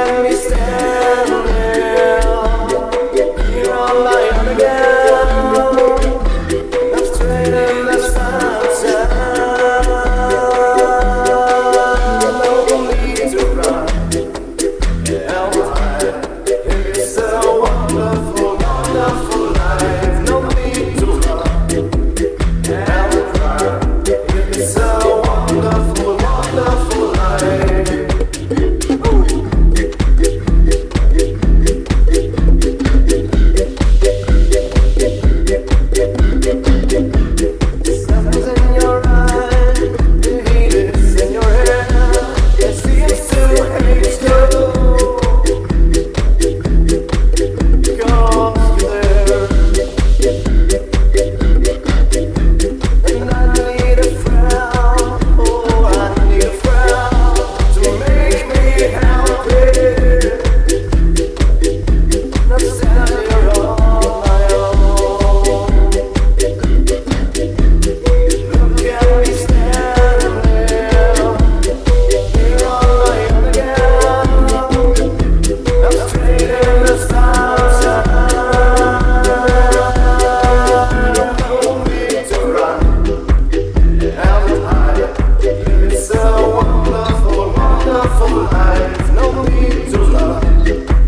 a love life, no need to love.